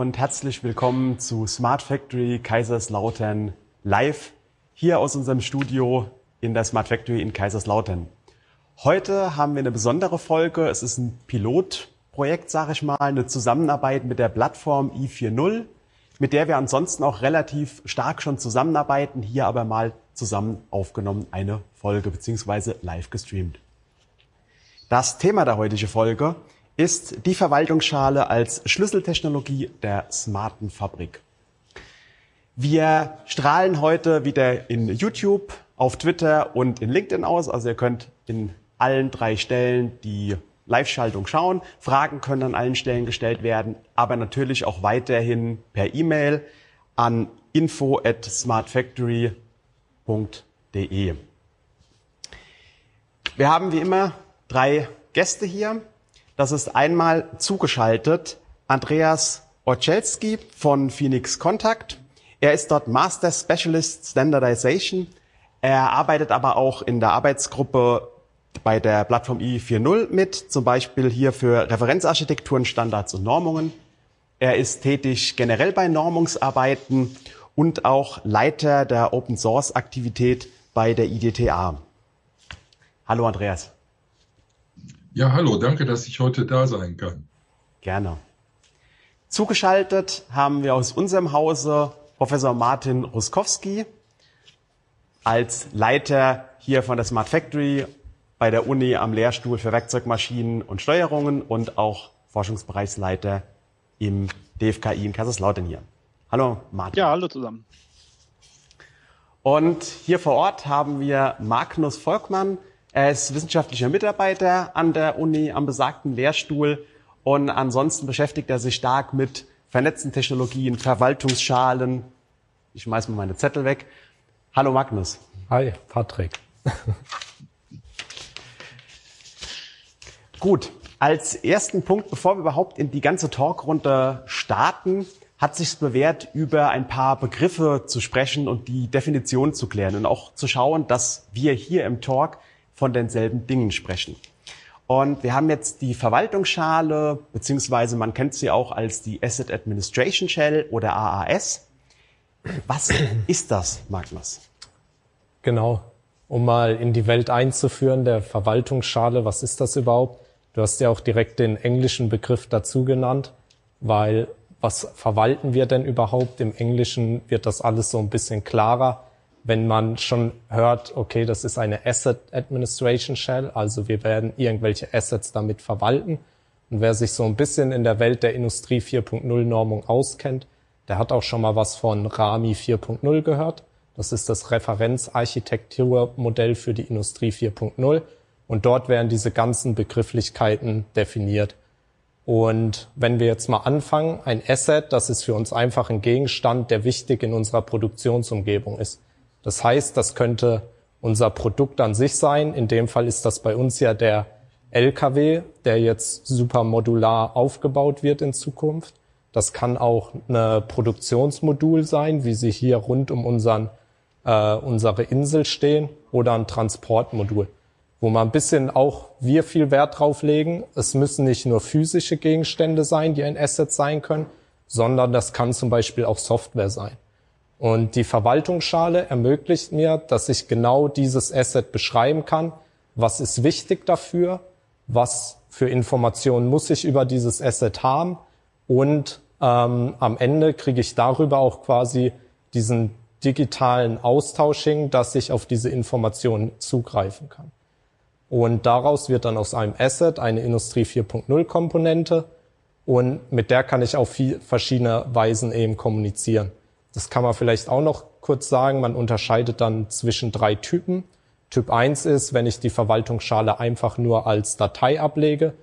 und herzlich willkommen zu Smart Factory Kaiserslautern live hier aus unserem Studio in der Smart Factory in Kaiserslautern. Heute haben wir eine besondere Folge. Es ist ein Pilotprojekt, sage ich mal, eine Zusammenarbeit mit der Plattform i4.0, mit der wir ansonsten auch relativ stark schon zusammenarbeiten, hier aber mal zusammen aufgenommen eine Folge beziehungsweise live gestreamt. Das Thema der heutigen Folge ist die Verwaltungsschale als Schlüsseltechnologie der smarten Fabrik. Wir strahlen heute wieder in YouTube, auf Twitter und in LinkedIn aus. Also ihr könnt in allen drei Stellen die Live-Schaltung schauen. Fragen können an allen Stellen gestellt werden, aber natürlich auch weiterhin per E-Mail an info at smartfactory.de. Wir haben wie immer drei Gäste hier. Das ist einmal zugeschaltet Andreas Orczelski von Phoenix Contact. Er ist dort Master Specialist Standardization. Er arbeitet aber auch in der Arbeitsgruppe bei der Plattform i4.0 mit, zum Beispiel hier für Referenzarchitekturen, Standards und Normungen. Er ist tätig generell bei Normungsarbeiten und auch Leiter der Open Source Aktivität bei der IDTA. Hallo Andreas. Ja, hallo, danke, dass ich heute da sein kann. Gerne. Zugeschaltet haben wir aus unserem Hause Professor Martin Ruskowski als Leiter hier von der Smart Factory bei der Uni am Lehrstuhl für Werkzeugmaschinen und Steuerungen und auch Forschungsbereichsleiter im DFKI in Kaiserslautern hier. Hallo Martin. Ja, hallo zusammen. Und hier vor Ort haben wir Magnus Volkmann, er ist wissenschaftlicher Mitarbeiter an der Uni am besagten Lehrstuhl und ansonsten beschäftigt er sich stark mit vernetzten Technologien, Verwaltungsschalen. Ich schmeiß mal meine Zettel weg. Hallo Magnus. Hi, Patrick. Gut, als ersten Punkt, bevor wir überhaupt in die ganze Talkrunde starten, hat sich bewährt, über ein paar Begriffe zu sprechen und die Definition zu klären und auch zu schauen, dass wir hier im Talk von denselben Dingen sprechen. Und wir haben jetzt die Verwaltungsschale, beziehungsweise man kennt sie auch als die Asset Administration Shell oder AAS. Was ist das, Magnus? Genau. Um mal in die Welt einzuführen, der Verwaltungsschale, was ist das überhaupt? Du hast ja auch direkt den englischen Begriff dazu genannt, weil was verwalten wir denn überhaupt? Im Englischen wird das alles so ein bisschen klarer wenn man schon hört, okay, das ist eine Asset Administration Shell, also wir werden irgendwelche Assets damit verwalten. Und wer sich so ein bisschen in der Welt der Industrie 4.0 Normung auskennt, der hat auch schon mal was von RAMI 4.0 gehört. Das ist das Referenzarchitekturmodell für die Industrie 4.0. Und dort werden diese ganzen Begrifflichkeiten definiert. Und wenn wir jetzt mal anfangen, ein Asset, das ist für uns einfach ein Gegenstand, der wichtig in unserer Produktionsumgebung ist. Das heißt, das könnte unser Produkt an sich sein. In dem Fall ist das bei uns ja der LKW, der jetzt super modular aufgebaut wird in Zukunft. Das kann auch eine Produktionsmodul sein, wie sie hier rund um unseren, äh, unsere Insel stehen, oder ein Transportmodul, wo man ein bisschen auch wir viel Wert drauf legen. Es müssen nicht nur physische Gegenstände sein, die ein Asset sein können, sondern das kann zum Beispiel auch Software sein. Und die Verwaltungsschale ermöglicht mir, dass ich genau dieses Asset beschreiben kann. Was ist wichtig dafür? Was für Informationen muss ich über dieses Asset haben? Und ähm, am Ende kriege ich darüber auch quasi diesen digitalen Austausch hin, dass ich auf diese Informationen zugreifen kann. Und daraus wird dann aus einem Asset eine Industrie 4.0 Komponente und mit der kann ich auf viel, verschiedene Weisen eben kommunizieren. Das kann man vielleicht auch noch kurz sagen. Man unterscheidet dann zwischen drei Typen. Typ 1 ist, wenn ich die Verwaltungsschale einfach nur als Datei ablege.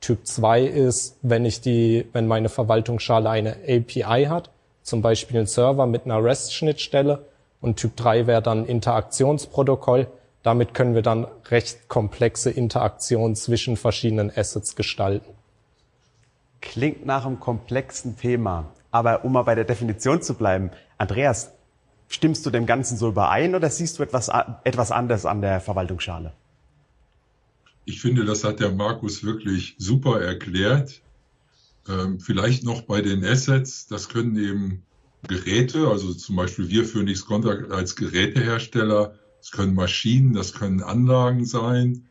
Typ 2 ist, wenn ich die, wenn meine Verwaltungsschale eine API hat, zum Beispiel ein Server mit einer REST-Schnittstelle. Und Typ 3 wäre dann Interaktionsprotokoll. Damit können wir dann recht komplexe Interaktionen zwischen verschiedenen Assets gestalten. Klingt nach einem komplexen Thema. Aber um mal bei der Definition zu bleiben, Andreas, stimmst du dem Ganzen so überein oder siehst du etwas, etwas anderes an der Ähm, vielleicht noch bei den Assets, das können eben Geräte, also zum Beispiel wir Phoenix Contact als Gerätehersteller, das können Maschinen, das können Anlagen sein.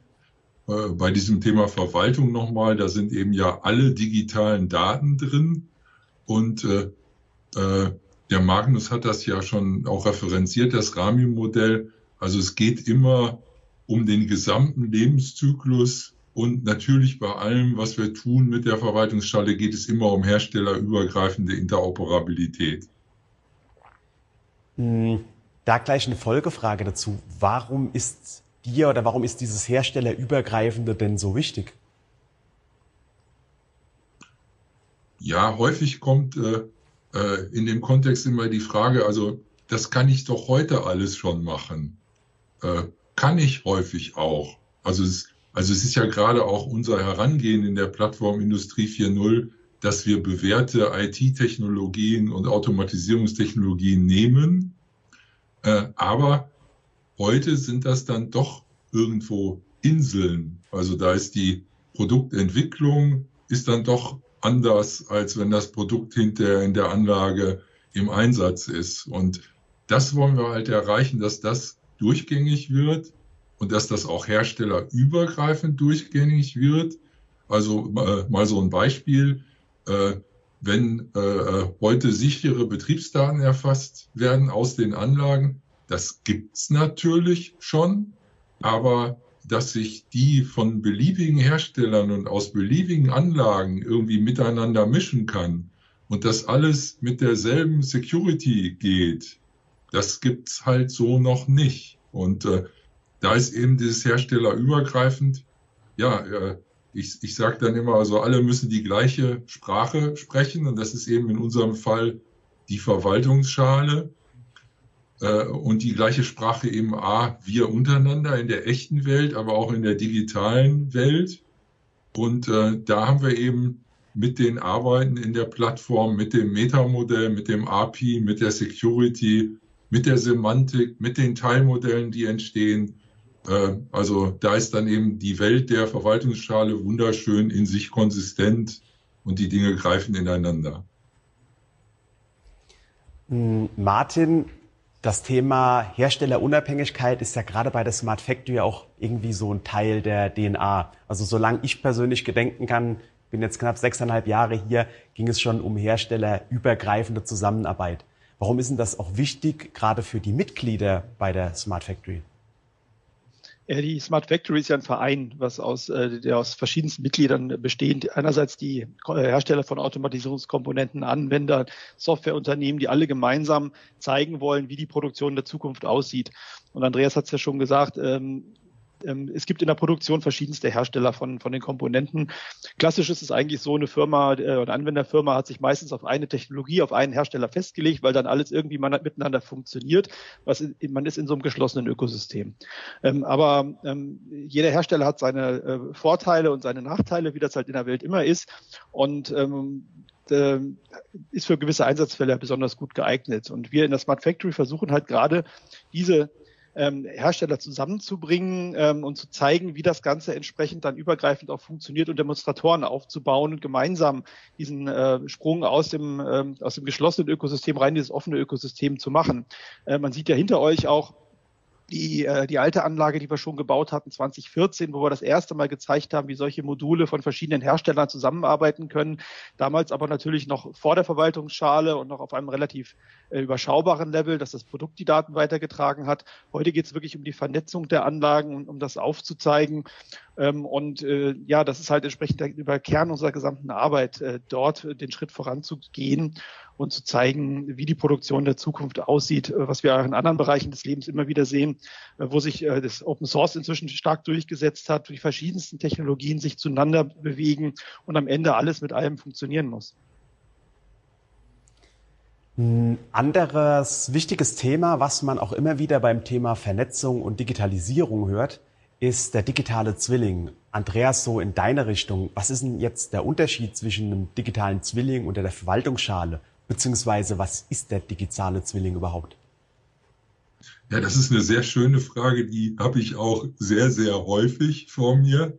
Äh, bei diesem Thema Verwaltung nochmal, da sind eben ja alle digitalen Daten drin und äh, äh, der Magnus hat das ja schon auch referenziert, das Rami-Modell. Also es geht immer um den gesamten Lebenszyklus und natürlich bei allem, was wir tun mit der Verwaltungsschale, geht es immer um herstellerübergreifende Interoperabilität. Hm, da gleich eine Folgefrage dazu. Warum ist dir oder warum ist dieses Herstellerübergreifende denn so wichtig? Ja, häufig kommt äh, äh, in dem Kontext immer die Frage, also das kann ich doch heute alles schon machen. Äh, kann ich häufig auch. Also es, also es ist ja gerade auch unser Herangehen in der Plattform Industrie 4.0, dass wir bewährte IT-Technologien und Automatisierungstechnologien nehmen. Äh, aber heute sind das dann doch irgendwo Inseln. Also da ist die Produktentwicklung ist dann doch anders, als wenn das Produkt hinterher in der Anlage im Einsatz ist. Und das wollen wir halt erreichen, dass das durchgängig wird und dass das auch herstellerübergreifend durchgängig wird. Also äh, mal so ein Beispiel. Äh, wenn äh, äh heute sichere Betriebsdaten erfasst werden aus den Anlagen, das gibt's natürlich schon, aber dass sich die von beliebigen Herstellern und aus beliebigen Anlagen irgendwie miteinander mischen kann und das alles mit derselben Security geht, das gibt's halt so noch nicht. Und äh, da ist eben dieses Herstellerübergreifend, ja, äh, ich, ich sage dann immer, also alle müssen die gleiche Sprache sprechen und das ist eben in unserem Fall die Verwaltungsschale und die gleiche Sprache eben A, wir untereinander in der echten Welt, aber auch in der digitalen Welt. Und äh, da haben wir eben mit den Arbeiten in der Plattform, mit dem Metamodell, mit dem API, mit der Security, mit der Semantik, mit den Teilmodellen, die entstehen. Äh, also da ist dann eben die Welt der Verwaltungsschale wunderschön in sich konsistent und die Dinge greifen ineinander. Hm, Martin, das Thema Herstellerunabhängigkeit ist ja gerade bei der Smart Factory auch irgendwie so ein Teil der DNA. Also solange ich persönlich gedenken kann, bin jetzt knapp sechseinhalb Jahre hier, ging es schon um herstellerübergreifende Zusammenarbeit. Warum ist denn das auch wichtig, gerade für die Mitglieder bei der Smart Factory? Die Smart Factory ist ja ein Verein, was aus, äh, der aus verschiedensten Mitgliedern besteht. Einerseits die äh, Hersteller von Automatisierungskomponenten, Anwender, Softwareunternehmen, die alle gemeinsam zeigen wollen, wie die Produktion der Zukunft aussieht. Und Andreas hat es ja schon gesagt, ähm, es gibt in der Produktion verschiedenste Hersteller von, von den Komponenten. Klassisch ist es eigentlich so, eine Firma äh, eine Anwenderfirma hat sich meistens auf eine Technologie, auf einen Hersteller festgelegt, weil dann alles irgendwie miteinander funktioniert. Was man ist in so einem geschlossenen Ökosystem. Ähm, aber ähm, jeder Hersteller hat seine äh, Vorteile und seine Nachteile, wie das halt in der Welt immer ist. Und ähm, ist für gewisse Einsatzfälle besonders gut geeignet. Und wir in der Smart Factory versuchen halt gerade diese ähm, Hersteller zusammenzubringen ähm, und zu zeigen, wie das Ganze entsprechend dann übergreifend auch funktioniert und Demonstratoren aufzubauen und gemeinsam diesen äh, Sprung aus dem, ähm, aus dem geschlossenen Ökosystem rein in dieses offene Ökosystem zu machen. Äh, man sieht ja hinter euch auch die, äh, die alte Anlage, die wir schon gebaut hatten, 2014, wo wir das erste Mal gezeigt haben, wie solche Module von verschiedenen Herstellern zusammenarbeiten können. Damals aber natürlich noch vor der Verwaltungsschale und noch auf einem relativ äh, überschaubaren Level, dass das Produkt die Daten weitergetragen hat. Heute geht es wirklich um die Vernetzung der Anlagen und um das aufzuzeigen. Ähm, und äh, ja, das ist halt entsprechend der, über Kern unserer gesamten Arbeit, äh, dort den Schritt voranzugehen und zu zeigen, wie die Produktion der Zukunft aussieht, äh, was wir auch in anderen Bereichen des Lebens immer wieder sehen, äh, wo sich äh, das Open Source inzwischen stark durchgesetzt hat, die verschiedensten Technologien sich zueinander bewegen und am Ende alles mit allem funktionieren muss. Ein anderes wichtiges Thema, was man auch immer wieder beim Thema Vernetzung und Digitalisierung hört, ist der digitale Zwilling. Andreas, so in deine Richtung, was ist denn jetzt der Unterschied zwischen einem digitalen Zwilling und der Verwaltungsschale? Beziehungsweise, was ist der digitale Zwilling überhaupt? Ja, das ist eine sehr schöne Frage, die habe ich auch sehr, sehr häufig vor mir.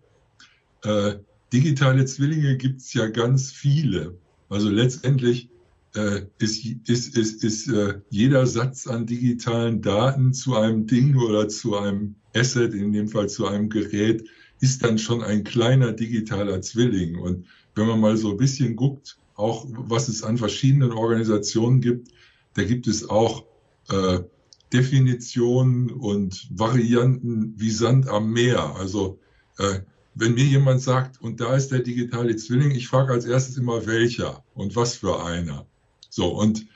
Äh, digitale Zwillinge gibt es ja ganz viele. Also letztendlich äh, ist, ist, ist, ist äh, jeder Satz an digitalen Daten zu einem Ding oder zu einem Asset, in dem Fall zu einem Gerät, ist dann schon ein kleiner digitaler Zwilling. Und wenn man mal so ein bisschen guckt, auch was es an verschiedenen Organisationen gibt, da gibt es auch äh, Definitionen und Varianten wie Sand am Meer. Also äh, wenn mir jemand sagt, und da ist der digitale Zwilling, ich frage als erstes immer, welcher und was für einer. So, und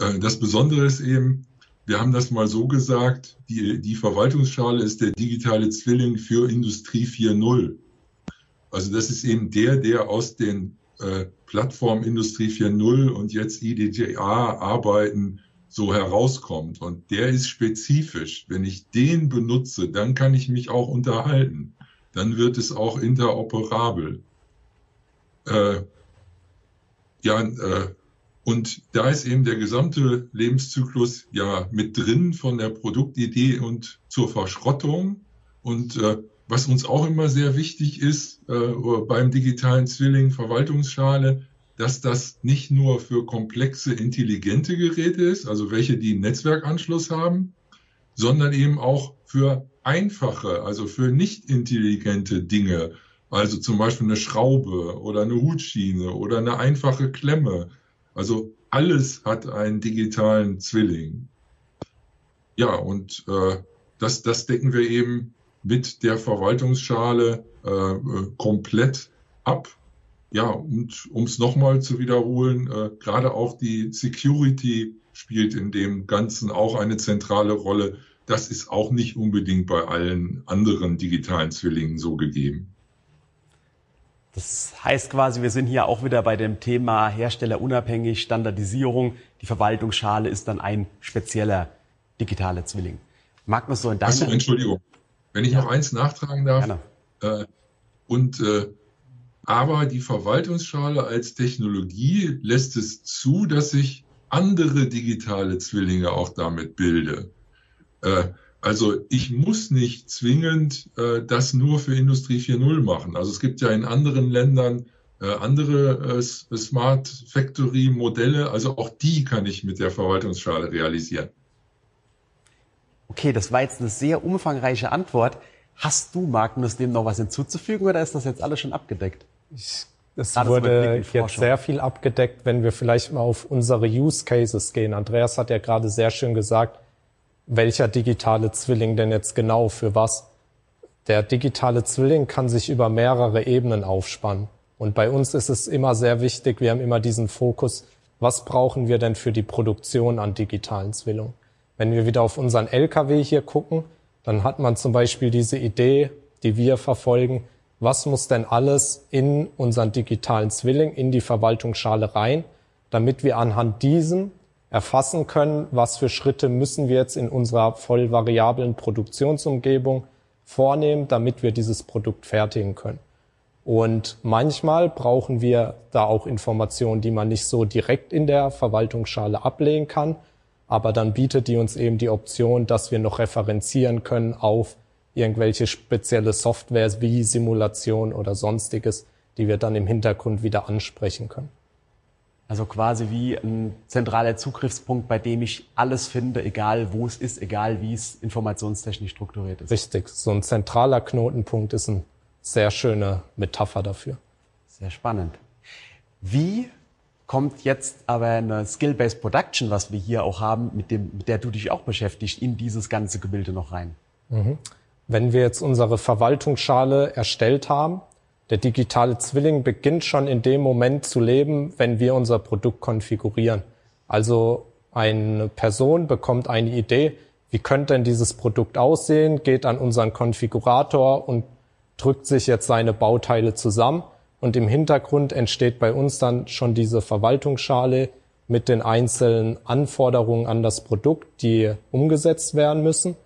äh, das Besondere ist eben, wir haben das mal so gesagt, die, die Verwaltungsschale ist der digitale Zwilling für Industrie 4.0. Also das ist eben der, der aus den äh, Plattformen Industrie 4.0 und jetzt IDGA arbeiten, so herauskommt. Und der ist spezifisch. Wenn ich den benutze, dann kann ich mich auch unterhalten. Dann wird es auch interoperabel. Äh, ja, äh, und da ist eben der gesamte Lebenszyklus ja mit drin von der Produktidee und zur Verschrottung. Und äh, was uns auch immer sehr wichtig ist äh, beim digitalen Zwilling Verwaltungsschale, dass das nicht nur für komplexe, intelligente Geräte ist, also welche, die einen Netzwerkanschluss haben, sondern eben auch für einfache, also für nicht intelligente Dinge, also zum Beispiel eine Schraube oder eine Hutschiene oder eine einfache Klemme. Also alles hat einen digitalen Zwilling. Ja, und äh, das, das decken wir eben mit der Verwaltungsschale äh, äh komplett ab ja, und um es nochmal zu wiederholen, äh, gerade auch die Security spielt in dem Ganzen auch eine zentrale Rolle. Das ist auch nicht unbedingt bei allen anderen digitalen Zwillingen so gegeben. Das heißt quasi, wir sind hier auch wieder bei dem Thema herstellerunabhängig, Standardisierung. Die Verwaltungsschale ist dann ein spezieller digitaler Zwilling. Magnus, so in deiner... Achso, Entschuldigung. Wenn ich noch eins nachtragen darf. Äh, und äh, aber die Verwaltungsschale als Technologie lässt es zu, dass ich andere digitale Zwillinge auch damit bilde. Äh, also ich muss nicht zwingend äh, das nur für Industrie 4.0 machen. Also es gibt ja in anderen Ländern äh, andere äh, Smart Factory Modelle. Also auch die kann ich mit der Verwaltungsschale realisieren. Okay, das war jetzt eine sehr umfangreiche Antwort. Hast du, Magnus, dem noch was hinzuzufügen oder ist das jetzt alles schon abgedeckt? Ich, es wurde jetzt sehr viel abgedeckt, wenn wir vielleicht mal auf unsere Use Cases gehen. Andreas hat ja gerade sehr schön gesagt, welcher digitale Zwilling denn jetzt genau für was. Der digitale Zwilling kann sich über mehrere Ebenen aufspannen. Und bei uns ist es immer sehr wichtig, wir haben immer diesen Fokus, was brauchen wir denn für die Produktion an digitalen Zwillingen? Wenn wir wieder auf unseren LKW hier gucken, dann hat man zum Beispiel diese Idee, die wir verfolgen, was muss denn alles in unseren digitalen Zwilling, in die Verwaltungsschale rein, damit wir anhand diesem erfassen können, was für Schritte müssen wir jetzt in unserer voll variablen Produktionsumgebung vornehmen, damit wir dieses Produkt fertigen können. Und manchmal brauchen wir da auch Informationen, die man nicht so direkt in der Verwaltungsschale ablegen kann, aber dann bietet die uns eben die Option, dass wir noch referenzieren können auf irgendwelche spezielle Softwares wie Simulation oder sonstiges, die wir dann im Hintergrund wieder ansprechen können. Also quasi wie ein zentraler Zugriffspunkt, bei dem ich alles finde, egal wo es ist, egal wie es informationstechnisch strukturiert ist. Richtig, so ein zentraler Knotenpunkt ist eine sehr schöne Metapher dafür. Sehr spannend. Wie kommt jetzt aber eine Skill-Based Production, was wir hier auch haben, mit, dem, mit der du dich auch beschäftigst, in dieses ganze Gebilde noch rein? Mhm. Wenn wir jetzt unsere Verwaltungsschale erstellt haben, der digitale Zwilling beginnt schon in dem Moment zu leben, wenn wir unser Produkt konfigurieren. Also eine Person bekommt eine Idee, wie könnte denn dieses Produkt aussehen, geht an unseren Konfigurator und drückt sich jetzt seine Bauteile zusammen und im Hintergrund entsteht bei uns dann schon diese Verwaltungsschale mit den einzelnen Anforderungen an das Produkt, die umgesetzt werden müssen.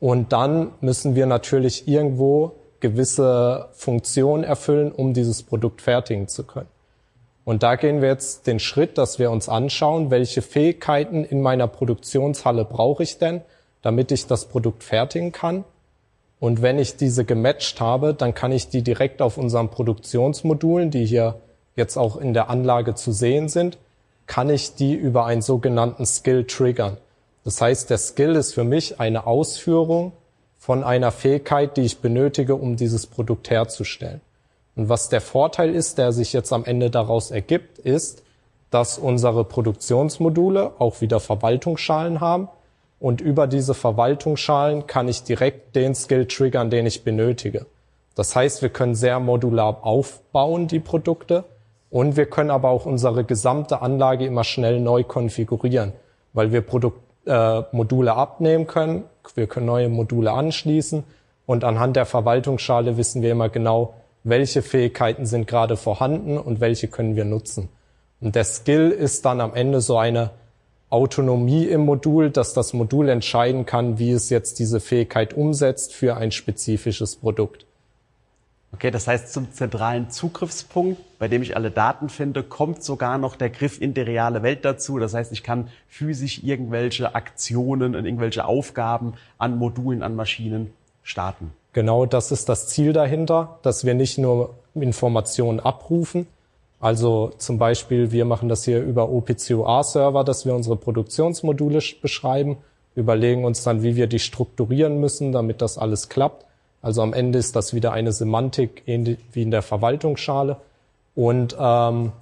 Und dann müssen wir natürlich irgendwo gewisse Funktionen erfüllen, um dieses Produkt fertigen zu können. Und da gehen wir jetzt den Schritt, dass wir uns anschauen, welche Fähigkeiten in meiner Produktionshalle brauche ich denn, damit ich das Produkt fertigen kann. Und wenn ich diese gematcht habe, dann kann ich die direkt auf unseren Produktionsmodulen, die hier jetzt auch in der Anlage zu sehen sind, kann ich die über einen sogenannten Skill triggern. Das heißt, der Skill ist für mich eine Ausführung von einer Fähigkeit, die ich benötige, um dieses Produkt herzustellen. Und was der Vorteil ist, der sich jetzt am Ende daraus ergibt, ist, dass unsere Produktionsmodule auch wieder Verwaltungsschalen haben. Und über diese Verwaltungsschalen kann ich direkt den Skill triggern, den ich benötige. Das heißt, wir können sehr modular aufbauen, die Produkte. Und wir können aber auch unsere gesamte Anlage immer schnell neu konfigurieren, weil wir Produkt, äh, Module abnehmen können. Wir können neue Module anschließen. Und anhand der Verwaltungsschale wissen wir immer genau, welche Fähigkeiten sind gerade vorhanden und welche können wir nutzen. Und der Skill ist dann am Ende so eine Autonomie im Modul, dass das Modul entscheiden kann, wie es jetzt diese Fähigkeit umsetzt für ein spezifisches Produkt. Okay, das heißt, zum zentralen Zugriffspunkt, bei dem ich alle Daten finde, kommt sogar noch der Griff in die reale Welt dazu. Das heißt, ich kann physisch irgendwelche Aktionen und irgendwelche Aufgaben an Modulen, an Maschinen starten. Genau das ist das Ziel dahinter, dass wir nicht nur Informationen abrufen. Also zum Beispiel, wir machen das hier über OPCOA-Server, dass wir unsere Produktionsmodule beschreiben, überlegen uns dann, wie wir die strukturieren müssen, damit das alles klappt. Also am Ende ist das wieder eine Semantik wie in der Verwaltungsschale. Und ähm,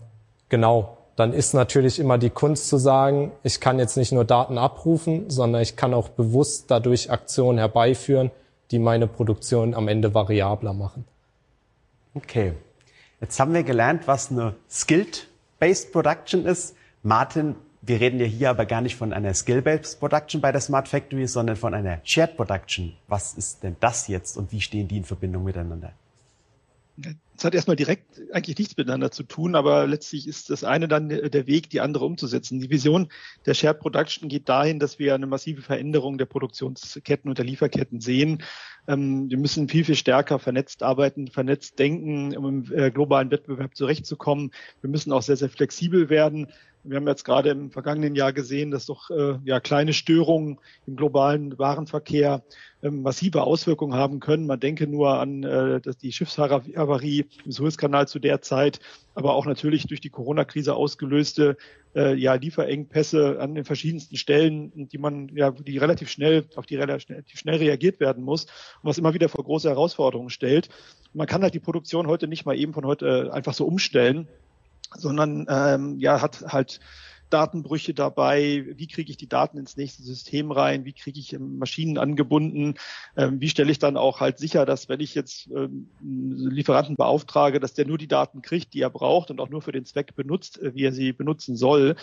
genau, dann ist natürlich immer die Kunst zu sagen, ich kann jetzt nicht nur Daten abrufen, sondern ich kann auch bewusst dadurch Aktionen herbeiführen, die meine Produktion am Ende variabler machen. Okay. Jetzt haben wir gelernt, was eine Skilled-Based Production ist. Martin, wir reden ja hier aber gar nicht von einer Skill-Based Production bei der Smart Factory, sondern von einer Shared Production. Was ist denn das jetzt und wie stehen die in Verbindung miteinander? Es hat erstmal direkt eigentlich nichts miteinander zu tun, aber letztlich ist das eine dann der Weg, die andere umzusetzen. Die Vision der Shared Production geht dahin, dass wir eine massive Veränderung der Produktionsketten und der Lieferketten sehen. Ähm, wir müssen viel, viel stärker vernetzt arbeiten, vernetzt denken, um im äh, globalen Wettbewerb zurechtzukommen. Wir müssen auch sehr, sehr flexibel werden. Wir haben jetzt gerade im vergangenen Jahr gesehen, dass doch äh, ja kleine Störungen im globalen Warenverkehr ähm, massive Auswirkungen haben können. Man denke nur an äh, dass die Schiffshaverie im Suezkanal zu der Zeit, aber auch natürlich durch die Corona-Krise ausgelöste äh, ja, Lieferengpässe an den verschiedensten Stellen, die man ja, die relativ schnell auf die relativ schnell reagiert werden muss und was immer wieder vor große Herausforderungen stellt. Man kann halt die Produktion heute nicht mal eben von heute äh, einfach so umstellen sondern ähm, ja, hat halt Datenbrüche dabei, wie kriege ich die Daten ins nächste System rein, wie kriege ich ähm, Maschinen angebunden, ähm, wie stelle ich dann auch halt sicher, dass wenn ich jetzt ähm, Lieferanten beauftrage, dass der nur die Daten kriegt, die er braucht und auch nur für den Zweck benutzt, äh, wie er sie benutzen soll.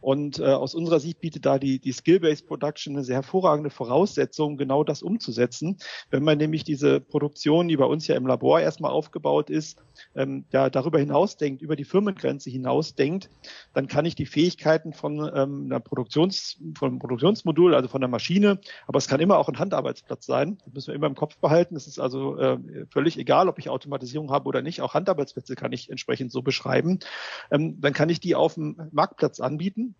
Und äh, aus unserer Sicht bietet da die, die Skill-Based Production eine sehr hervorragende Voraussetzung, genau das umzusetzen. Wenn man nämlich diese Produktion, die bei uns ja im Labor erstmal aufgebaut ist, ähm, ja, darüber hinaus denkt, über die Firmengrenze hinaus denkt, dann kann ich die Fähigkeiten von ähm, einer Produktions, von einem Produktionsmodul, also von der Maschine, aber es kann immer auch ein Handarbeitsplatz sein. Das müssen wir immer im Kopf behalten. Es ist also äh, völlig egal, ob ich Automatisierung habe oder nicht. Auch Handarbeitsplätze kann ich entsprechend so beschreiben. Ähm, dann kann ich die auf dem Marktplatz anbieten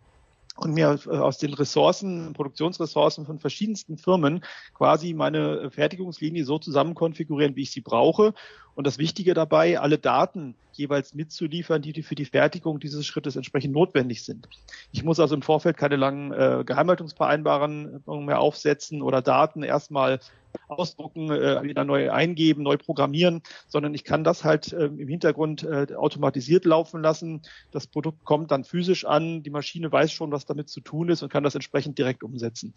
und mir äh, aus den Ressourcen, Produktionsressourcen von verschiedensten Firmen quasi meine Fertigungslinie so zusammen konfigurieren, wie ich sie brauche. Und das Wichtige dabei, alle Daten jeweils mitzuliefern, die für die Fertigung dieses Schrittes entsprechend notwendig sind. Ich muss also im Vorfeld keine langen äh, Geheimhaltungsvereinbarungen mehr aufsetzen oder Daten erstmal ausdrucken, äh, wieder neu eingeben, neu programmieren, sondern ich kann das halt äh, im Hintergrund äh, automatisiert laufen lassen. Das Produkt kommt dann physisch an, die Maschine weiß schon, was damit zu tun ist und kann das entsprechend direkt umsetzen.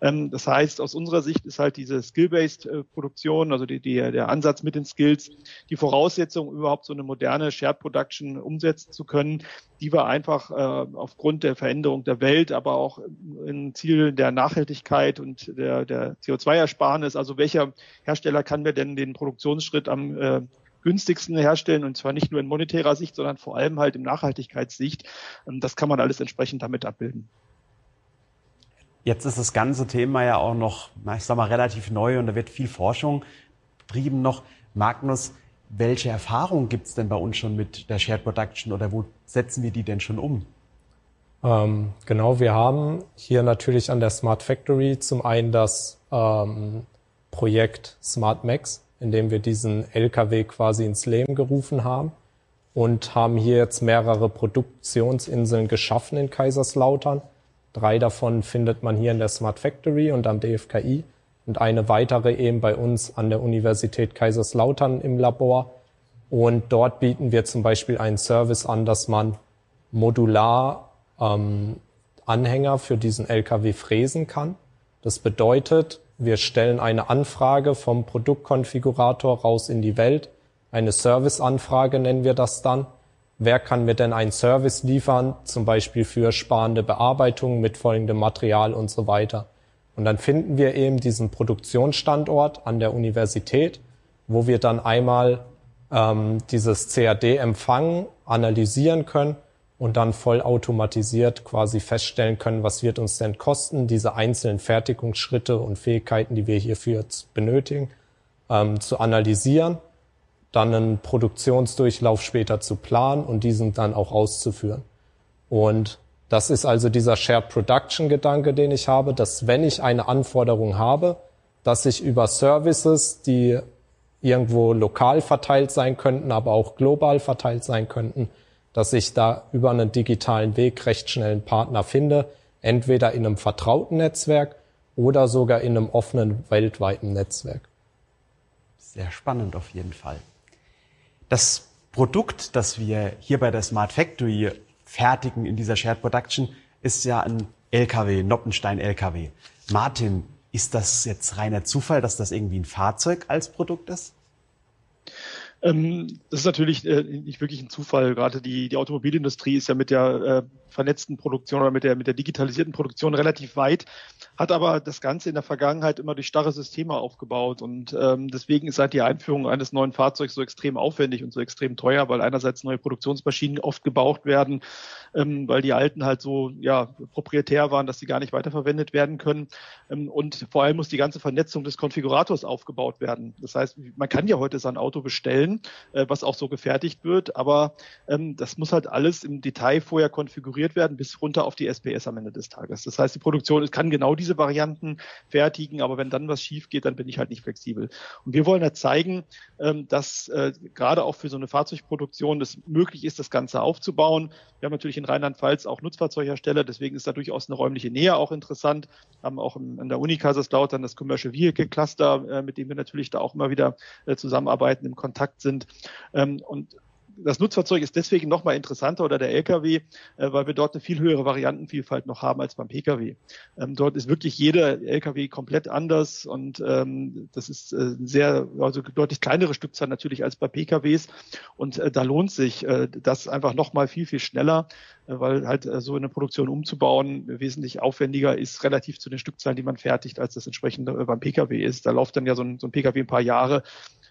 Ähm, das heißt, aus unserer Sicht ist halt diese Skill-Based äh, Produktion, also die, die, der Ansatz mit den Skills, die Voraussetzung, überhaupt so eine moderne Shared Production umsetzen zu können, die wir einfach äh, aufgrund der Veränderung der Welt, aber auch im Ziel der Nachhaltigkeit und der, der CO2-Ersparnis also welcher Hersteller kann mir denn den Produktionsschritt am äh, günstigsten herstellen und zwar nicht nur in monetärer Sicht, sondern vor allem halt in Nachhaltigkeitssicht. Ähm, das kann man alles entsprechend damit abbilden. Jetzt ist das ganze Thema ja auch noch, ich sag mal, relativ neu und da wird viel Forschung betrieben noch. Magnus, welche Erfahrungen gibt es denn bei uns schon mit der Shared Production oder wo setzen wir die denn schon um? Ähm, genau, wir haben hier natürlich an der Smart Factory zum einen das ähm, Projekt Smart Max, in dem wir diesen LKW quasi ins Leben gerufen haben und haben hier jetzt mehrere Produktionsinseln geschaffen in Kaiserslautern. Drei davon findet man hier in der Smart Factory und am DFKI und eine weitere eben bei uns an der Universität Kaiserslautern im Labor. Und dort bieten wir zum Beispiel einen Service an, dass man modular ähm, Anhänger für diesen LKW fräsen kann. Das bedeutet, wir stellen eine Anfrage vom Produktkonfigurator raus in die Welt eine Serviceanfrage nennen wir das dann. Wer kann mir denn einen Service liefern, zum Beispiel für sparende Bearbeitung mit folgendem Material und so weiter. Und dann finden wir eben diesen Produktionsstandort an der Universität, wo wir dann einmal ähm, dieses CAD empfangen, analysieren können und dann vollautomatisiert quasi feststellen können, was wird uns denn kosten, diese einzelnen Fertigungsschritte und Fähigkeiten, die wir hierfür benötigen, ähm, zu analysieren dann einen Produktionsdurchlauf später zu planen und diesen dann auch auszuführen. Und das ist also dieser Shared Production Gedanke, den ich habe, dass wenn ich eine Anforderung habe, dass ich über Services, die irgendwo lokal verteilt sein könnten, aber auch global verteilt sein könnten, dass ich da über einen digitalen Weg recht schnell einen Partner finde, entweder in einem vertrauten Netzwerk oder sogar in einem offenen weltweiten Netzwerk. Sehr spannend auf jeden Fall. Das Produkt, das wir hier bei der Smart Factory fertigen in dieser Shared Production, ist ja ein LKW, Noppenstein LKW. Martin, ist das jetzt reiner Zufall, dass das irgendwie ein Fahrzeug als Produkt ist? Ähm, das ist natürlich äh, nicht wirklich ein Zufall. Gerade die, die Automobilindustrie ist ja mit der äh, vernetzten Produktion oder mit der, mit der digitalisierten Produktion relativ weit, hat aber das Ganze in der Vergangenheit immer durch starre Systeme aufgebaut. Und ähm, deswegen ist halt die Einführung eines neuen Fahrzeugs so extrem aufwendig und so extrem teuer, weil einerseits neue Produktionsmaschinen oft gebraucht werden, ähm, weil die alten halt so ja, proprietär waren, dass sie gar nicht weiterverwendet werden können. Ähm, und vor allem muss die ganze Vernetzung des Konfigurators aufgebaut werden. Das heißt, man kann ja heute sein Auto bestellen, äh, was auch so gefertigt wird, aber ähm, das muss halt alles im Detail vorher konfiguriert konfiguriert werden bis runter auf die SPS am Ende des Tages. Das heißt, die Produktion kann genau diese Varianten fertigen, aber wenn dann was schief geht, dann bin ich halt nicht flexibel. Und wir wollen ja zeigen, ähm, dass äh, gerade auch für so eine Fahrzeugproduktion es möglich ist, das Ganze aufzubauen. Wir haben natürlich in Rheinland-Pfalz auch Nutzfahrzeughersteller, deswegen ist da durchaus eine räumliche Nähe auch interessant. Wir haben auch an der Uni Kaiserslautern das Commercial Vehicle Cluster, äh, mit dem wir natürlich da auch immer wieder äh, zusammenarbeiten, im Kontakt sind. Ähm, und das Nutzfahrzeug ist deswegen nochmal interessanter oder der Lkw, äh, weil wir dort eine viel höhere Variantenvielfalt noch haben als beim Pkw. Ähm, dort ist wirklich jeder Lkw komplett anders und ähm, das ist äh, sehr, also deutlich kleinere Stückzahl natürlich als bei Pkws und äh, da lohnt sich äh, das einfach nochmal viel, viel schneller, äh, weil halt äh, so eine Produktion umzubauen wesentlich aufwendiger ist relativ zu den Stückzahlen, die man fertigt, als das entsprechend äh, beim Pkw ist. Da läuft dann ja so ein, so ein Pkw ein paar Jahre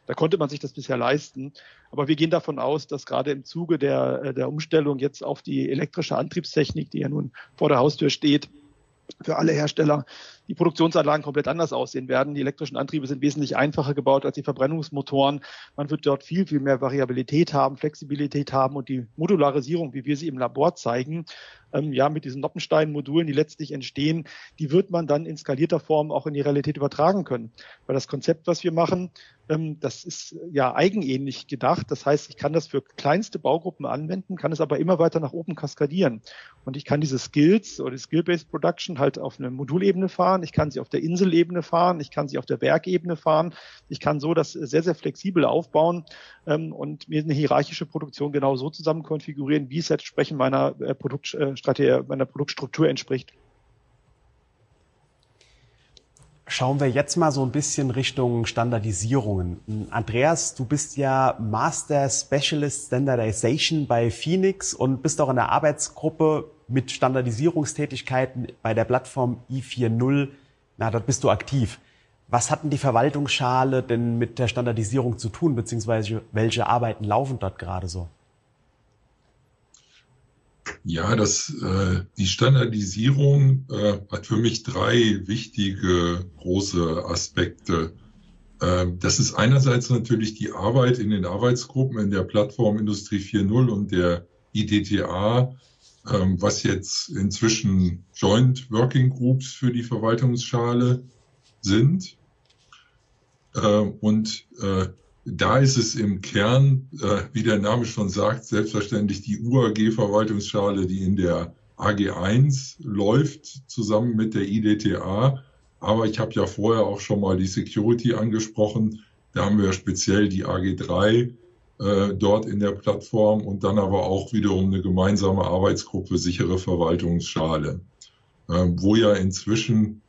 da konnte man sich das bisher leisten. Aber wir gehen davon aus, dass gerade im Zuge der, äh, der Umstellung jetzt auf die elektrische Antriebstechnik, die ja nun vor der Haustür steht, für alle Hersteller die Produktionsanlagen komplett anders aussehen werden. Die elektrischen Antriebe sind wesentlich einfacher gebaut als die Verbrennungsmotoren. Man wird dort viel, viel mehr Variabilität haben, Flexibilität haben und die Modularisierung, wie wir sie im Labor zeigen, ähm, ja, mit diesen Noppenstein-Modulen, die letztlich entstehen, die wird man dann in skalierter Form auch in die Realität übertragen können. Weil das Konzept, was wir machen, ähm, das ist ja eigenähnlich gedacht. Das heißt, ich kann das für kleinste Baugruppen anwenden, kann es aber immer weiter nach oben kaskadieren. Und ich kann diese Skills oder die Skill-Based Production halt auf einer Modulebene fahren, ich kann sie auf der Inselebene fahren, ich kann sie auf der Bergebene fahren. Ich kann so das sehr, sehr flexibel aufbauen ähm, und mir eine hierarchische Produktion genau so zusammen konfigurieren, wie es entsprechend meiner äh, Produktstrategie, meiner Produktstruktur entspricht. Schauen wir jetzt mal so ein bisschen Richtung Standardisierungen. Andreas, du bist ja Master Specialist Standardization bei Phoenix und bist auch in der Arbeitsgruppe mit Standardisierungstätigkeiten bei der Plattform i4.0. Na, dort bist du aktiv. Was hat denn die Verwaltungsschale denn mit der Standardisierung zu tun, beziehungsweise welche Arbeiten laufen dort gerade so? Ja, das, äh, die Standardisierung äh, hat für mich drei wichtige große Aspekte. Äh, das ist einerseits natürlich die Arbeit in den Arbeitsgruppen in der Plattform Industrie 4.0 und der IDTA, äh, was jetzt inzwischen Joint Working Groups für die Verwaltungsschale sind. und da ist es im Kern, wie der Name schon sagt, selbstverständlich die UAG-Verwaltungsschale, die in der AG1 läuft, zusammen mit der IDTA. Aber ich habe ja vorher auch schon mal die Security angesprochen. Da haben wir speziell die AG3 äh, dort in der Plattform und dann aber auch wiederum eine gemeinsame Arbeitsgruppe sichere Verwaltungsschale, äh, wo ja inzwischen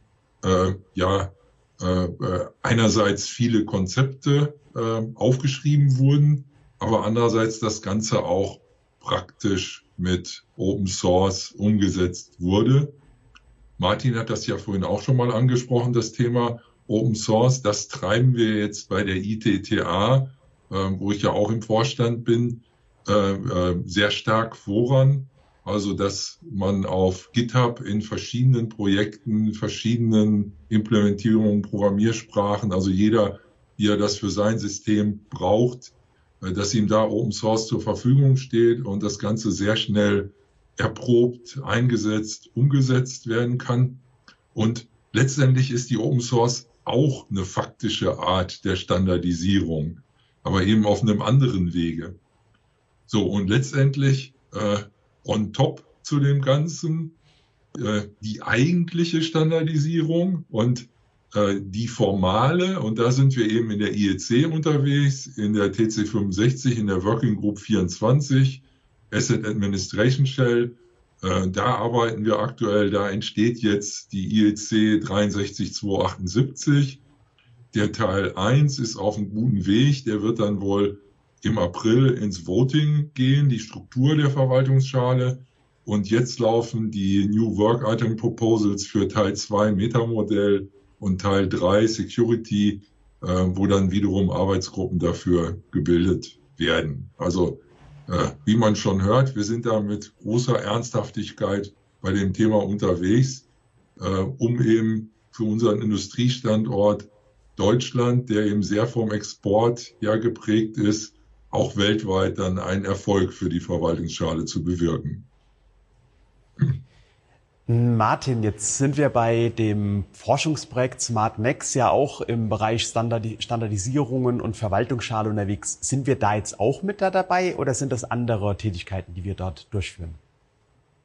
äh, ja äh, äh, einerseits viele Konzepte äh, aufgeschrieben wurden, aber andererseits das Ganze auch praktisch mit Open Source umgesetzt wurde. Martin hat das ja vorhin auch schon mal angesprochen, das Thema Open Source. Das treiben wir jetzt bei der ITTA wo ich ja auch im Vorstand bin, äh, äh, sehr stark voran. Also, dass man auf GitHub in verschiedenen Projekten, verschiedenen Implementierungen, Programmiersprachen, also jeder, wie er das für sein System braucht, äh, dass ihm da Open Source zur Verfügung steht und das Ganze sehr schnell erprobt, eingesetzt, umgesetzt werden kann. Und letztendlich ist die Open Source auch eine faktische Art der Standardisierung aber eben auf einem anderen Wege. So, und letztendlich äh, on top zu dem Ganzen äh, die eigentliche Standardisierung und äh, die formale, und da sind wir eben in der IEC unterwegs, in der TC65, in der Working Group 24, Asset Administration Shell, äh, da arbeiten wir aktuell, da entsteht jetzt die IEC 63278 der Teil 1 ist auf einem guten Weg. Der wird dann wohl im April ins Voting gehen, die Struktur der Verwaltungsschale. Und jetzt laufen die New Work Item Proposals für Teil 2 Metamodell und Teil 3 Security, äh, wo dann wiederum Arbeitsgruppen dafür gebildet werden. Also äh, wie man schon hört, wir sind da mit großer Ernsthaftigkeit bei dem Thema unterwegs, äh, um eben für unseren Industriestandort Deutschland, der eben sehr vom Export ja geprägt ist, auch weltweit dann einen Erfolg für die Verwaltungsschale zu bewirken. Martin, jetzt sind wir bei dem Forschungsprojekt Smart Max ja auch im Bereich Standardisierungen und Verwaltungsschale unterwegs. Sind wir da jetzt auch mit da dabei oder sind das andere Tätigkeiten, die wir dort durchführen?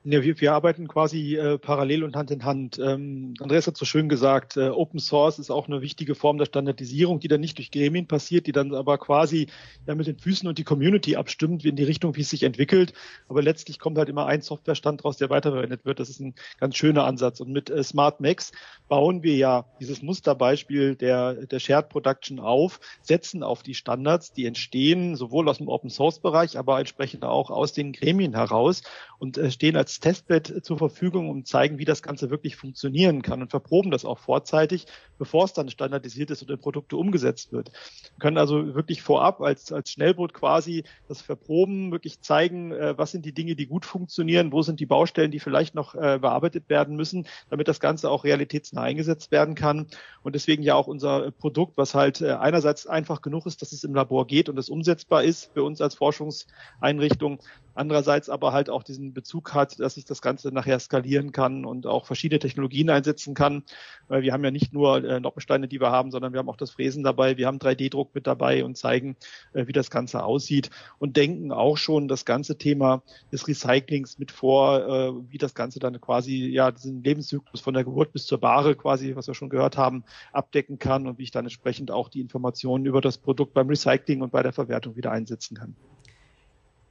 Ja, wir, wir arbeiten quasi äh, parallel und Hand in Hand. Ähm, Andreas hat so schön gesagt, äh, Open Source ist auch eine wichtige Form der Standardisierung, die dann nicht durch Gremien passiert, die dann aber quasi ja, mit den Füßen und die Community abstimmt in die Richtung, wie es sich entwickelt. Aber letztlich kommt halt immer ein Softwarestand raus, der weiterverwendet wird. Das ist ein ganz schöner Ansatz. Und mit äh, Smart Max bauen wir ja dieses Musterbeispiel der, der Shared Production auf, setzen auf die Standards, die entstehen sowohl aus dem Open Source Bereich, aber entsprechend auch aus den Gremien heraus und äh, stehen als Testbed zur Verfügung, um zeigen, wie das Ganze wirklich funktionieren kann und verproben das auch vorzeitig, bevor es dann standardisiert ist und in Produkte umgesetzt wird. Wir können also wirklich vorab als, als Schnellboot quasi das verproben, wirklich zeigen, äh, was sind die Dinge, die gut funktionieren, wo sind die Baustellen, die vielleicht noch äh, bearbeitet werden müssen, damit das Ganze auch realitätsnah eingesetzt werden kann. Und deswegen ja auch unser Produkt, was halt äh, einerseits einfach genug ist, dass es im Labor geht und es umsetzbar ist für uns als Forschungseinrichtung, andererseits aber halt auch diesen Bezug hat, dass ich das Ganze nachher skalieren kann und auch verschiedene Technologien einsetzen kann. Weil wir haben ja nicht nur äh, Noppensteine, die wir haben, sondern wir haben auch das Fräsen dabei, wir haben 3D-Druck mit dabei und zeigen, äh, wie das Ganze aussieht und denken auch schon das ganze Thema des Recyclings mit vor, äh, wie das Ganze dann quasi ja diesen Lebenszyklus von der Geburt bis zur Bahre quasi, was wir schon gehört haben, abdecken kann und wie ich dann entsprechend auch die Informationen über das Produkt beim Recycling und bei der Verwertung wieder einsetzen kann.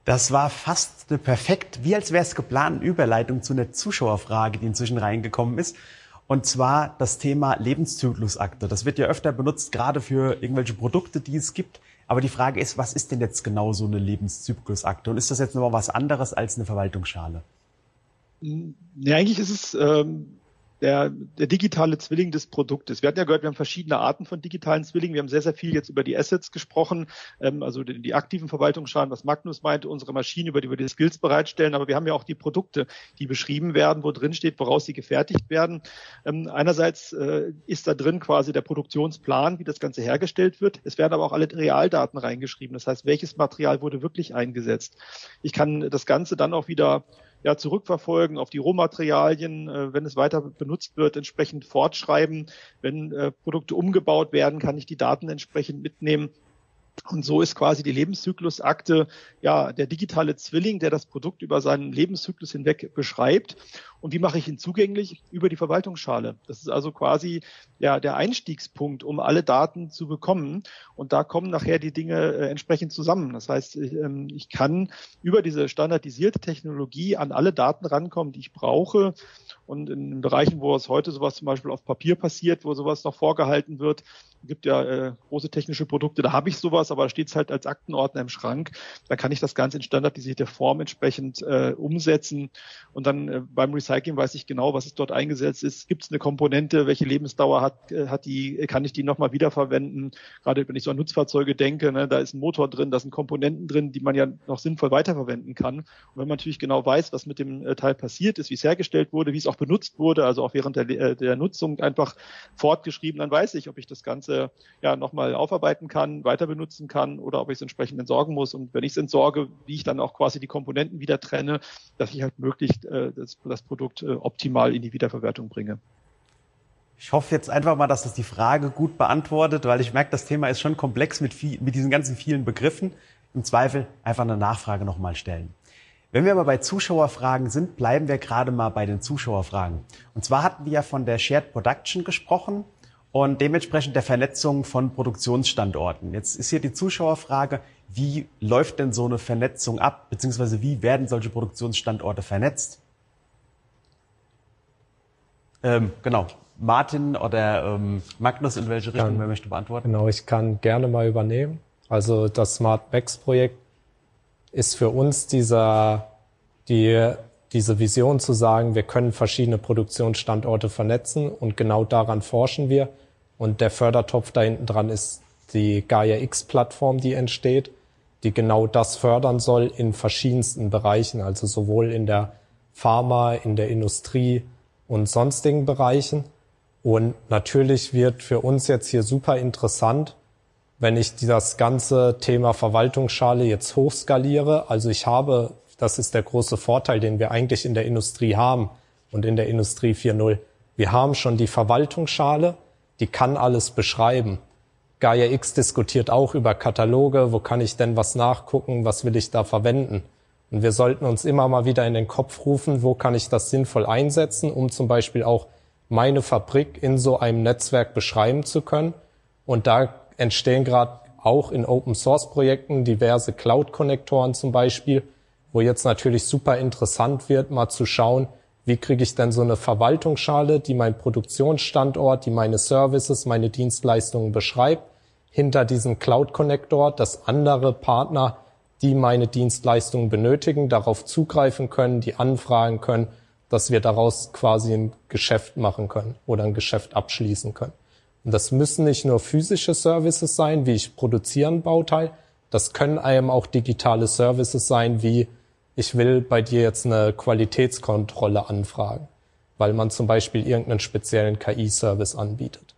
Das war fast eine perfekt, wie als wäre es geplant, Überleitung zu einer Zuschauerfrage, die inzwischen reingekommen ist. Und zwar das Thema Lebenszyklusakte. Das wird ja öfter benutzt, gerade für irgendwelche Produkte, die es gibt. Aber die Frage ist, was ist denn jetzt genau so eine Lebenszyklusakte? Und ist das jetzt nochmal was anderes als eine Verwaltungsschale? Ja, eigentlich ist es ähm, der, der digitale Zwilling des Produktes. Wir hatten ja gehört, wir haben verschiedene Arten von digitalen Zwillingen. Wir haben sehr, sehr viel jetzt über die Assets gesprochen, ähm, also die, die aktiven Verwaltungsschalen, was Magnus meinte, unsere Maschinen, über die wir die Skills bereitstellen. Aber wir haben ja auch die Produkte, die beschrieben werden, wo drin steht, woraus sie gefertigt werden. Ähm, einerseits äh, ist da drin quasi der Produktionsplan, wie das Ganze hergestellt wird. Es werden aber auch alle Realdaten reingeschrieben. Das heißt, welches Material wurde wirklich eingesetzt. Ich kann das Ganze dann auch wieder ja, zurückverfolgen auf die Rohmaterialien, äh, wenn es weiter benutzt wird, entsprechend fortschreiben. Wenn äh, Produkte umgebaut werden, kann ich die Daten entsprechend mitnehmen. Und so ist quasi die Lebenszyklusakte ja der digitale Zwilling, der das Produkt über seinen Lebenszyklus hinweg beschreibt. Und wie mache ich ihn zugänglich? Über die Verwaltungsschale. Das ist also quasi ja der Einstiegspunkt, um alle Daten zu bekommen. Und da kommen nachher die Dinge äh, entsprechend zusammen. Das heißt, ich, ähm, ich kann über diese standardisierte Technologie an alle Daten rankommen, die ich brauche. Und in Bereichen, wo es heute sowas zum Beispiel auf Papier passiert, wo sowas noch vorgehalten wird, gibt ja äh, große technische Produkte, da habe ich sowas, aber da steht es halt als Aktenordner im Schrank. Da kann ich das Ganze in standardisierter Form entsprechend äh, umsetzen. Und dann äh, beim Recycling weiß ich genau, was es dort eingesetzt ist. Gibt es eine Komponente, welche Lebensdauer hat, äh, hat die, kann ich die nochmal wiederverwenden? Gerade wenn ich so an Nutzfahrzeuge denke, ne, da ist ein Motor drin, da sind Komponenten drin, die man ja noch sinnvoll weiterverwenden kann. Und wenn man natürlich genau weiß, was mit dem äh, Teil passiert ist, wie es hergestellt wurde, wie es auch benutzt wurde, also auch während der, äh, der Nutzung einfach fortgeschrieben, dann weiß ich, ob ich das Ganze Ganze ja nochmal aufarbeiten kann, weiter benutzen kann oder ob ich es entsprechend entsorgen muss. Und wenn ich es entsorge, wie ich dann auch quasi die Komponenten wieder trenne, dass ich halt möglichst äh, das, das Produkt äh, optimal in die Wiederverwertung bringe. Ich hoffe jetzt einfach mal, dass das die Frage gut beantwortet, weil ich merke, das Thema ist schon komplex mit, viel, mit diesen ganzen vielen Begriffen. Im Zweifel einfach eine Nachfrage nochmal stellen. Wenn wir aber bei Zuschauerfragen sind, bleiben wir gerade mal bei den Zuschauerfragen. Und zwar hatten wir ja von der Shared Production gesprochen und dementsprechend der Vernetzung von Produktionsstandorten. Jetzt ist hier die Zuschauerfrage, wie läuft denn so eine Vernetzung ab, beziehungsweise wie werden solche Produktionsstandorte vernetzt? Ähm, genau. Martin oder ähm, Magnus, in welche Richtung wer möchte beantworten? Genau, ich kann gerne mal übernehmen. Also das Smart Max Projekt ist für uns dieser, die, diese Vision zu sagen, wir können verschiedene Produktionsstandorte vernetzen und genau daran forschen wir. Und der Fördertopf da hinten dran ist die Gaia X-Plattform, die entsteht, die genau das fördern soll in verschiedensten Bereichen, also sowohl in der Pharma, in der Industrie und sonstigen Bereichen. Und natürlich wird für uns jetzt hier super interessant, wenn ich das ganze Thema Verwaltungsschale jetzt hochskaliere. Also ich habe, das ist der große Vorteil, den wir eigentlich in der Industrie haben und in der Industrie 4.0. Wir haben schon die Verwaltungsschale, die kann alles beschreiben. Gaia X diskutiert auch über Kataloge, wo kann ich denn was nachgucken, was will ich da verwenden. Und wir sollten uns immer mal wieder in den Kopf rufen, wo kann ich das sinnvoll einsetzen, um zum Beispiel auch meine Fabrik in so einem Netzwerk beschreiben zu können. Und da entstehen gerade auch in Open Source Projekten diverse Cloud-Konnektoren zum Beispiel, wo jetzt natürlich super interessant wird, mal zu schauen, wie kriege ich denn so eine Verwaltungsschale, die meinen Produktionsstandort, die meine Services, meine Dienstleistungen beschreibt, hinter diesem Cloud-Connector, dass andere Partner, die meine Dienstleistungen benötigen, darauf zugreifen können, die anfragen können, dass wir daraus quasi ein Geschäft machen können oder ein Geschäft abschließen können. Und das müssen nicht nur physische Services sein, wie ich produziere ein Bauteil, das können einem auch digitale Services sein, wie ich will bei dir jetzt eine Qualitätskontrolle anfragen, weil man zum Beispiel irgendeinen speziellen KI-Service anbietet.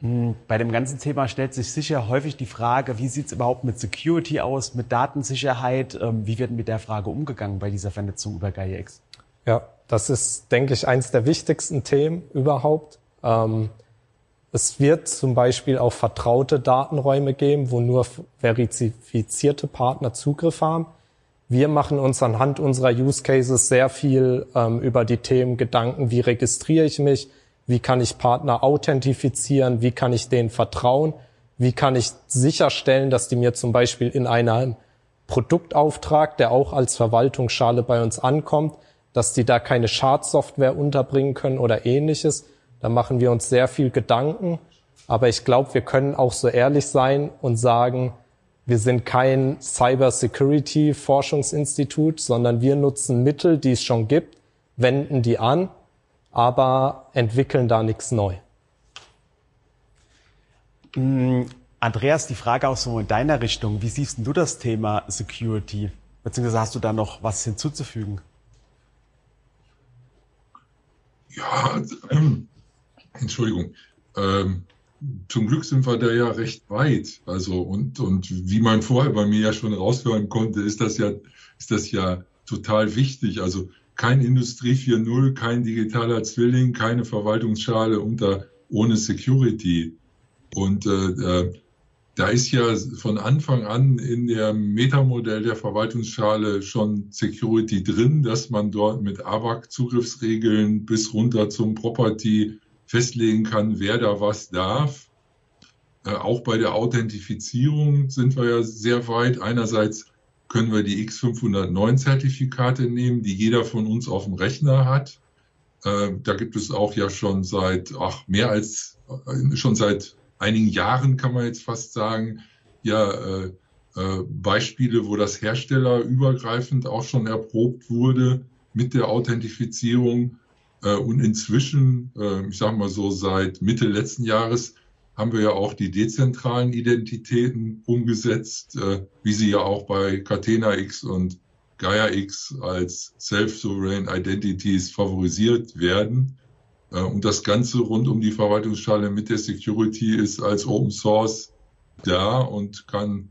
Hm, bei dem ganzen Thema stellt sich sicher häufig die Frage, wie sieht es überhaupt mit Security aus, mit Datensicherheit? Ähm, wie wird mit der Frage umgegangen bei dieser Vernetzung über GaiaX? Ja, das ist, denke ich, eins der wichtigsten Themen überhaupt. Ähm, es wird zum Beispiel auch vertraute Datenräume geben, wo nur verifizierte Partner Zugriff haben. Wir machen uns anhand unserer Use Cases sehr viel ähm, über die Themen Gedanken, wie registriere ich mich, wie kann ich Partner authentifizieren, wie kann ich denen vertrauen, wie kann ich sicherstellen, dass die mir zum Beispiel in einem Produktauftrag, der auch als Verwaltungsschale bei uns ankommt, dass die da keine Schadsoftware unterbringen können oder ähnliches. Da machen wir uns sehr viel Gedanken. Aber ich glaube, wir können auch so ehrlich sein und sagen, wir sind kein Cybersecurity-Forschungsinstitut, sondern wir nutzen Mittel, die es schon gibt, wenden die an, aber entwickeln da nichts neu. Mm, Andreas, die Frage auch so in deiner Richtung. Wie siehst du das Thema Security? Beziehungsweise hast du da noch was hinzuzufügen? Ja, ähm, Entschuldigung. Ähm, zum Glück sind wir da ja recht weit. Also und, und wie man vorher bei mir ja schon raushören konnte, ist das ja, ist das ja total wichtig. Also kein Industrie 4.0, kein digitaler Zwilling, keine Verwaltungsschale unter ohne Security. Und äh, äh, da ist ja von Anfang an in der Metamodell der Verwaltungsschale schon Security drin, dass man dort mit ABAC-Zugriffsregeln bis runter zum Property festlegen kann, wer da was darf. Äh, auch bei der Authentifizierung sind wir ja sehr weit. Einerseits können wir die X509-Zertifikate nehmen, die jeder von uns auf dem Rechner hat. Äh, da gibt es auch ja schon seit, ach, mehr als, äh, schon seit einigen Jahren kann man jetzt fast sagen, ja, Beispiele, wo das herstellerübergreifend auch schon erprobt wurde mit der Authentifizierung. Äh, und inzwischen, äh, ich sage mal so seit Mitte letzten Jahres, haben wir ja auch die dezentralen Identitäten umgesetzt, äh, wie sie ja auch bei Catena X und Gaia X als Self-Sovereign Identities favorisiert werden. Und das Ganze rund um die Verwaltungsschale mit der Security ist als Open Source da und kann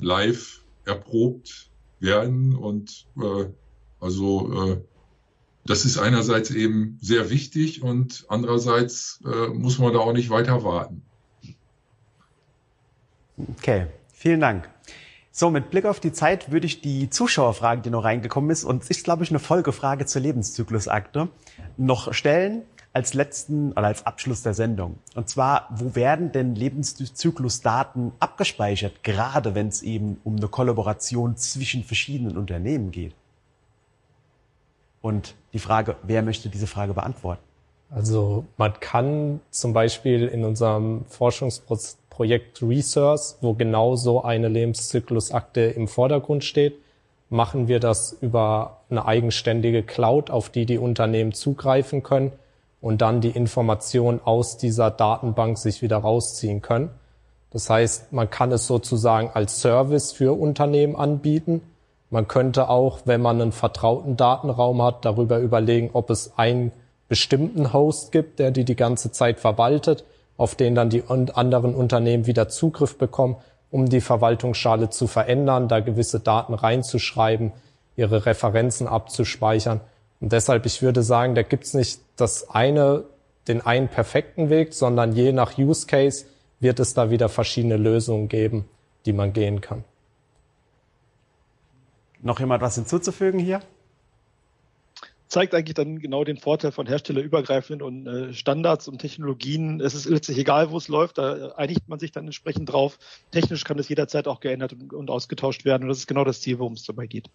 live erprobt werden. Und äh, also äh, das ist einerseits eben sehr wichtig und andererseits äh, muss man da auch nicht weiter warten. Okay, vielen Dank. So, mit Blick auf die Zeit würde ich die Zuschauerfrage, die noch reingekommen ist, und ist, glaube ich, eine Folgefrage zur Lebenszyklusakte, noch stellen als letzten oder als Abschluss der Sendung. Und zwar, wo werden denn Lebenszyklusdaten abgespeichert, gerade wenn es eben um eine Kollaboration zwischen verschiedenen Unternehmen geht? Und die Frage, wer möchte diese Frage beantworten? Also man kann zum Beispiel in unserem Forschungsprozess Projekt Research, wo genau so eine Lebenszyklusakte im Vordergrund steht, machen wir das über eine eigenständige Cloud, auf die die Unternehmen zugreifen können und dann die Informationen aus dieser Datenbank sich wieder rausziehen können. Das heißt, man kann es sozusagen als Service für Unternehmen anbieten. Man könnte auch, wenn man einen vertrauten Datenraum hat, darüber überlegen, ob es einen bestimmten Host gibt, der die die ganze Zeit verwaltet auf den dann die anderen Unternehmen wieder Zugriff bekommen, um die Verwaltungsschale zu verändern, da gewisse Daten reinzuschreiben, ihre Referenzen abzuspeichern. Und deshalb, ich würde sagen, da gibt's nicht das eine, den einen perfekten Weg, sondern je nach Use Case wird es da wieder verschiedene Lösungen geben, die man gehen kann. Noch jemand was hinzuzufügen hier? zeigt eigentlich dann genau den Vorteil von herstellerübergreifenden und äh, Standards und Technologien. Es ist letztlich egal, wo es läuft, da einigt man sich dann entsprechend drauf. Technisch kann es jederzeit auch geändert und, und ausgetauscht werden und das ist genau das Ziel, worum es dabei geht.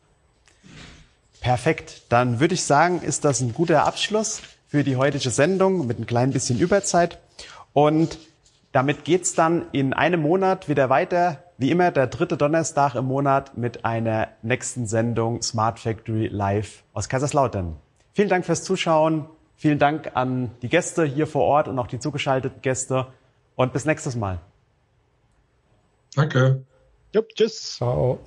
Perfekt. Dann würde ich sagen, ist das ein guter Abschluss für die heutige Sendung mit ein klein bisschen Überzeit. Und damit geht's dann in einem Monat wieder weiter. Wie immer der dritte Donnerstag im Monat mit einer nächsten Sendung Smart Factory Live aus Kaiserslautern. Vielen Dank fürs Zuschauen. Vielen Dank an die Gäste hier vor Ort und auch die zugeschalteten Gäste. Und bis nächstes Mal. Danke. Ja, tschüss. Ciao.